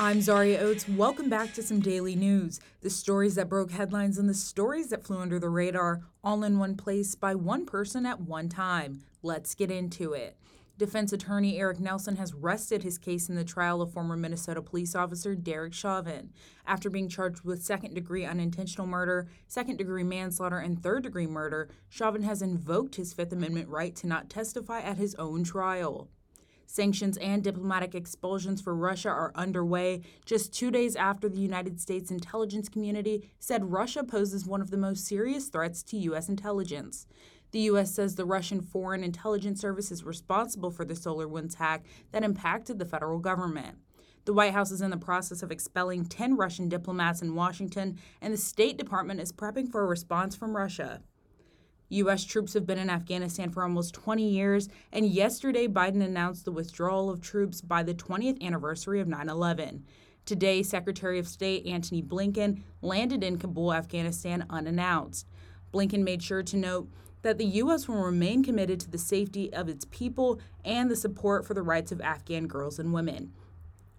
I'm Zaria Oates. Welcome back to some daily news. The stories that broke headlines and the stories that flew under the radar, all in one place by one person at one time. Let's get into it. Defense attorney Eric Nelson has rested his case in the trial of former Minnesota police officer Derek Chauvin. After being charged with second degree unintentional murder, second degree manslaughter, and third degree murder, Chauvin has invoked his Fifth Amendment right to not testify at his own trial. Sanctions and diplomatic expulsions for Russia are underway just two days after the United States intelligence community said Russia poses one of the most serious threats to U.S. intelligence. The U.S. says the Russian Foreign Intelligence Service is responsible for the SolarWinds hack that impacted the federal government. The White House is in the process of expelling 10 Russian diplomats in Washington, and the State Department is prepping for a response from Russia. U.S. troops have been in Afghanistan for almost 20 years, and yesterday Biden announced the withdrawal of troops by the 20th anniversary of 9 11. Today, Secretary of State Antony Blinken landed in Kabul, Afghanistan, unannounced. Blinken made sure to note that the U.S. will remain committed to the safety of its people and the support for the rights of Afghan girls and women.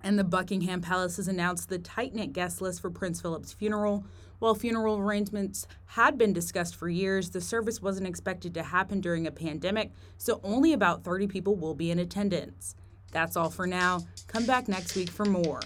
And the Buckingham Palace has announced the tight knit guest list for Prince Philip's funeral. While funeral arrangements had been discussed for years, the service wasn't expected to happen during a pandemic, so only about 30 people will be in attendance. That's all for now. Come back next week for more.